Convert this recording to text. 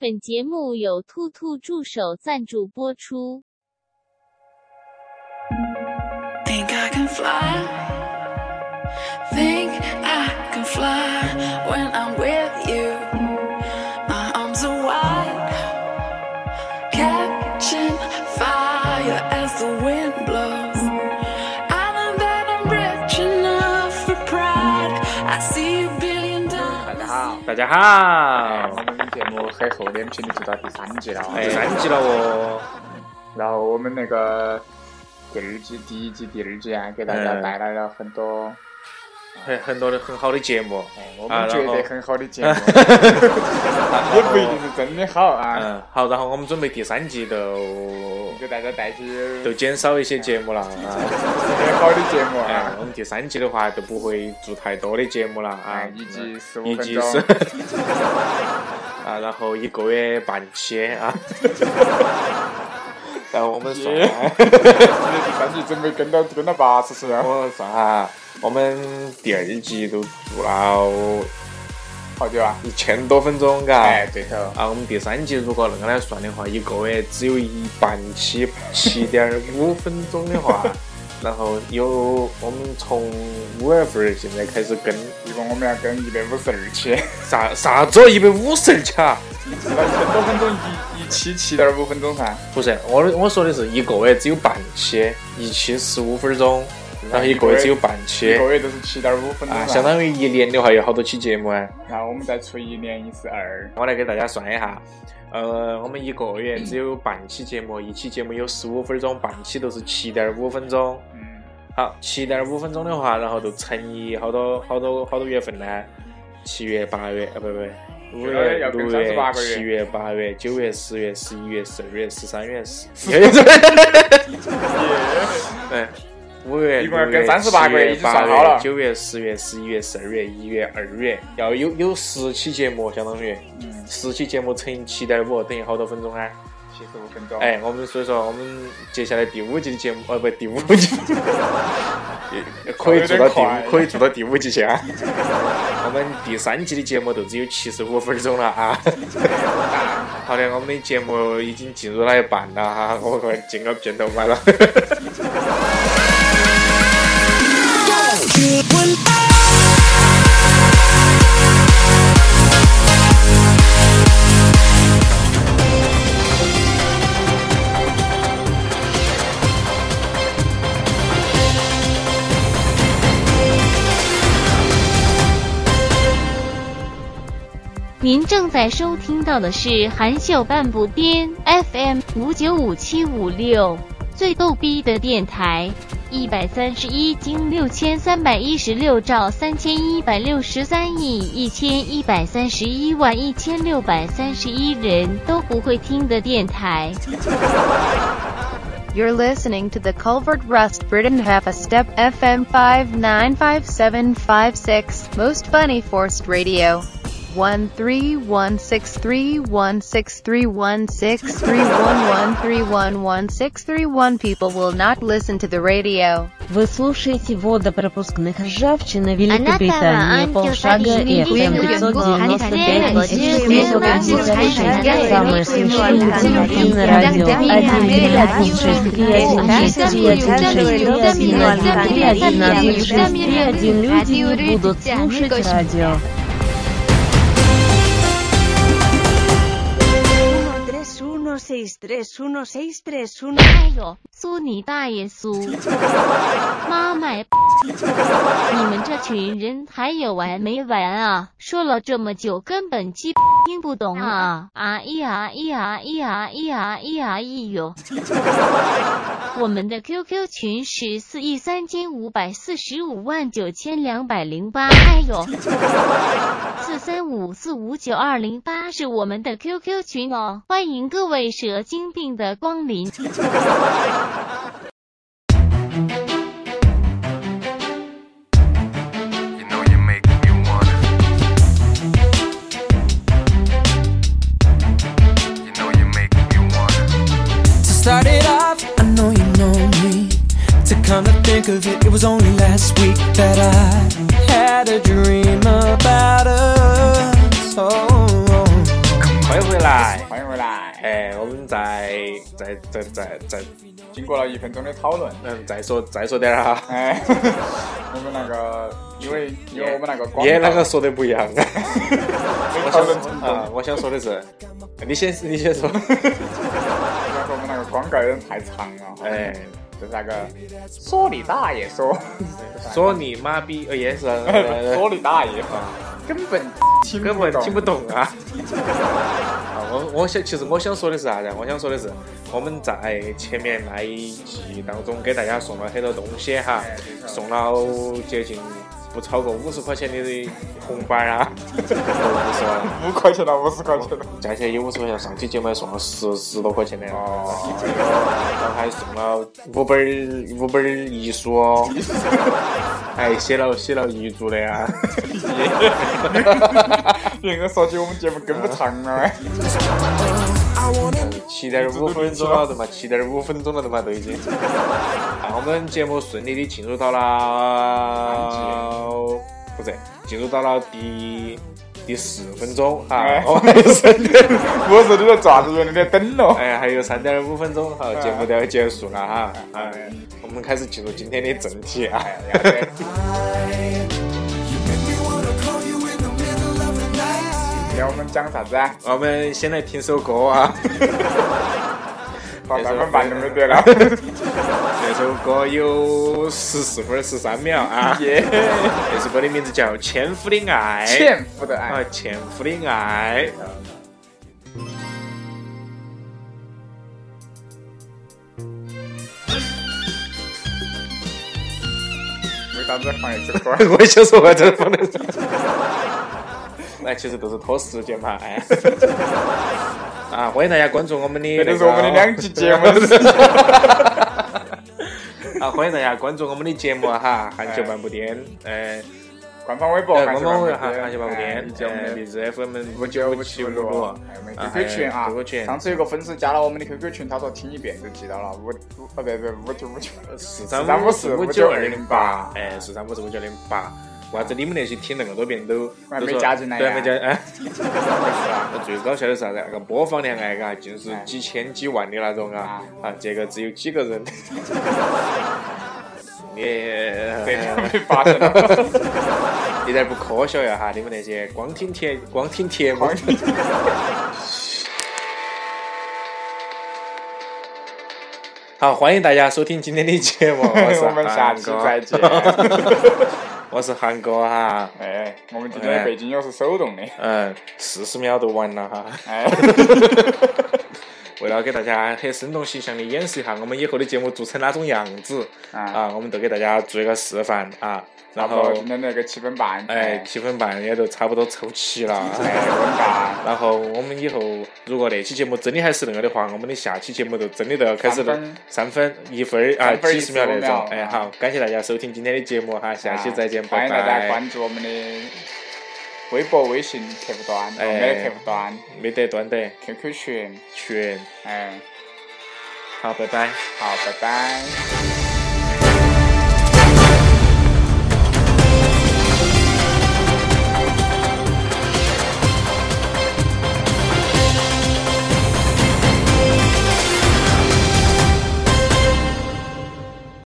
本节目由兔兔助手赞助播出。Think I can fly. Think I can fly when I'm with you. My arms are wide, catching fire as the wind blows. I know that I'm rich enough for pride. I see a billion 大家 dollars. 好，大家好很厚脸皮的做到第三季了，第三季了哦，然后我们那个第二季、第一季、第二季啊，给大家嗯带来了很多很很多的很好的节目，哎我们觉得很好的节目，也不一定是真的好啊，嗯，好，然后我们准备第三季都给大家带去都减少一些节目了。啊，很好的节目哎啊，，我们第三季的话就不会做太多的节目了啊。哎，，一集十五分钟，啊，然后一个月半期啊，然后我们算，第三季准备跟到跟到八十岁啊，我算哈，我们第二季都做了好久啊？一千多分钟，嘎。哎，对头，啊，我们第三季如果恁个来算的话，一个月只有一半期七点五分钟的话，然后有我们从五月份儿现在开始跟一共我们要跟一百五十二期，啥啥子一百五十二期啊？一千多分钟一一期七点五分钟噻。不是，我的我说的是一个月只有半期，一期十五分钟，然后一个月只有半期。一期个月都是七点五分钟啊，相当于一年的话有好多期节目啊？然后我们再除以一年一是二，我来给大家算一下，呃，我们一个月只有半期节目，一期节目有十五分钟，半期都是七点五分钟。嗯，好，七点五分钟的话，然后就乘以好多好多好多月份呢？七月、八月，啊不不，五月、六月38、个月。七月、八月、九月、十月、十一月、十二月、十三月、十，对，五月、一共要六月跟38个月已经算好了九月、十月、十一月、十二月、一月、二月，要有有十期节目，相当于嗯，十期节目乘以七点五，等于好多分钟啊？七十五分钟。哎，我们所以说，我们接下来第五季的节目，哦不，第五季 可以做到第五，可以做到第五季去啊。我们第三季的节目都只有七十五分钟了啊。好的，我们的节目已经进入了一半了哈，我快进个片头麦了。您正在收听到的是含笑半步癫 FM 五九五七五六最逗逼的电台，一百三十一经六千三百一十六兆三千一百六十三亿一千一百三十一万一千六百三十一人都不会听的电台。You're listening to the Culvert Rust Britain Half a Step FM 595756 Most Funny Forced Radio. 1316316316311311631 people will not listen to the radio. Вы слушаете водопропускных ржавчина Анатара Великобритании полшага антиутопичный FM фильм 595 «Антиутопия» Самое смешное альтернативное радио 11163116311631 люди не будут слушать радио. 131631631哎呦，苏你大爷苏！妈卖！你们这群人还有完没完啊？说了这么久，根本鸡 听不懂啊！啊咿呀咿呀咿呀咿呀咿呀咿哟！我们的 QQ 群是四亿三千五百四十五万九千两百零八。哎呦，四三五四五九二零八是我们的 QQ 群哦，欢迎各位蛇精病的光临。Of it, it was only last week that I had a dream about us. Oh, 欢迎回来，来。欢迎回来。哎，我们再再再再再，经过了一分钟的讨论，嗯，再说再说点儿哈。哎，我们那个，因为因为我们那个广也告那个说的不一样啊。我想啊，我想说的是，你先你先说。然后我们那个广告有点太长了，哎，就是那个说你大爷说，说你妈逼，呃也是，说呃你大爷，根本听根本听不懂。啊。啊，我我想，其实我想说的是啥子？我想说的是，我们在前面那一季当中给大家送了很多东西哈，送了接近不超过五十块钱的红包啊，不是吧？五块钱了五十块钱了。加起来有五十块钱，上期节目还送了十十多块钱的，哦，还送了五本儿五本儿遗书哦，还 写了写了遗嘱的呀。应 该说起我们节目跟不上了。七点五分钟了，对嘛？七点五分钟了，对嘛？都已经。那，我们节目顺利的进入到了，不是，进入到了第第四分钟哈哎。我们还有三点，我说你在抓子原来在等了。哎，还有三点五分钟，好，节目都要结束了哈。哎，我们开始进入今天的正题啊。要我们讲啥子啊？我们先来听首歌啊。把 咱们办都没得了。这首歌有十四分十三秒啊。耶，这首歌的名字叫《纤夫的爱》。纤夫的啊爱，，纤夫的爱。为啥子放一首歌？我也想说我这放的，那其实都是拖时间嘛，哎。啊，欢迎大家关注我们的那个，这就是我们的两期节目。啊，欢迎大家关注我们的节目哈，韩球半步癫，呃，官方微博，官方微球半步颠韩韩球半步癫，以及我们的呃，荔枝 FM 五九五七五六，五还有我们啊 QQ 群啊 QQ 群。上次有个粉丝加了我们的 QQ 群，他说听一遍就记到了，五五哦不不五九五九，四三三五五四五九九二零八。八，哎，四三五四五九二零八。为啥子你们那些听那么多遍都还没都说对，加进来？最搞笑的是啥子？那个播放量哎，嘎，就是几千几万的那种啊啊！这个只有几个人，你发现了。一点不科学呀哈！你们那些光听贴光听帖目。好，欢迎大家收听今天的节目，我是我们下期再见。我是韩哥哈，哎，我们今天的背景音是手动的。嗯，四十秒都完了哈。哎，为了给大家很生动形象的演示一下我们以后的节目做成哪种样子啊，啊，我们都给大家做一个示范啊。然后，今天那个七分半，哎，七分半也都差不多凑齐了。然后我们以后如果那期节目真的还是那个的话，我们的下期节目就真的都要开始三分一分儿啊几十秒那种。哎，好，感谢大家收听今天的节目哈，下期再见，拜欢迎大家拜。关注我们的微博、微信客户端，哎没得客户端、没得端的。QQ 群，群，哎，好，拜拜。好，拜拜。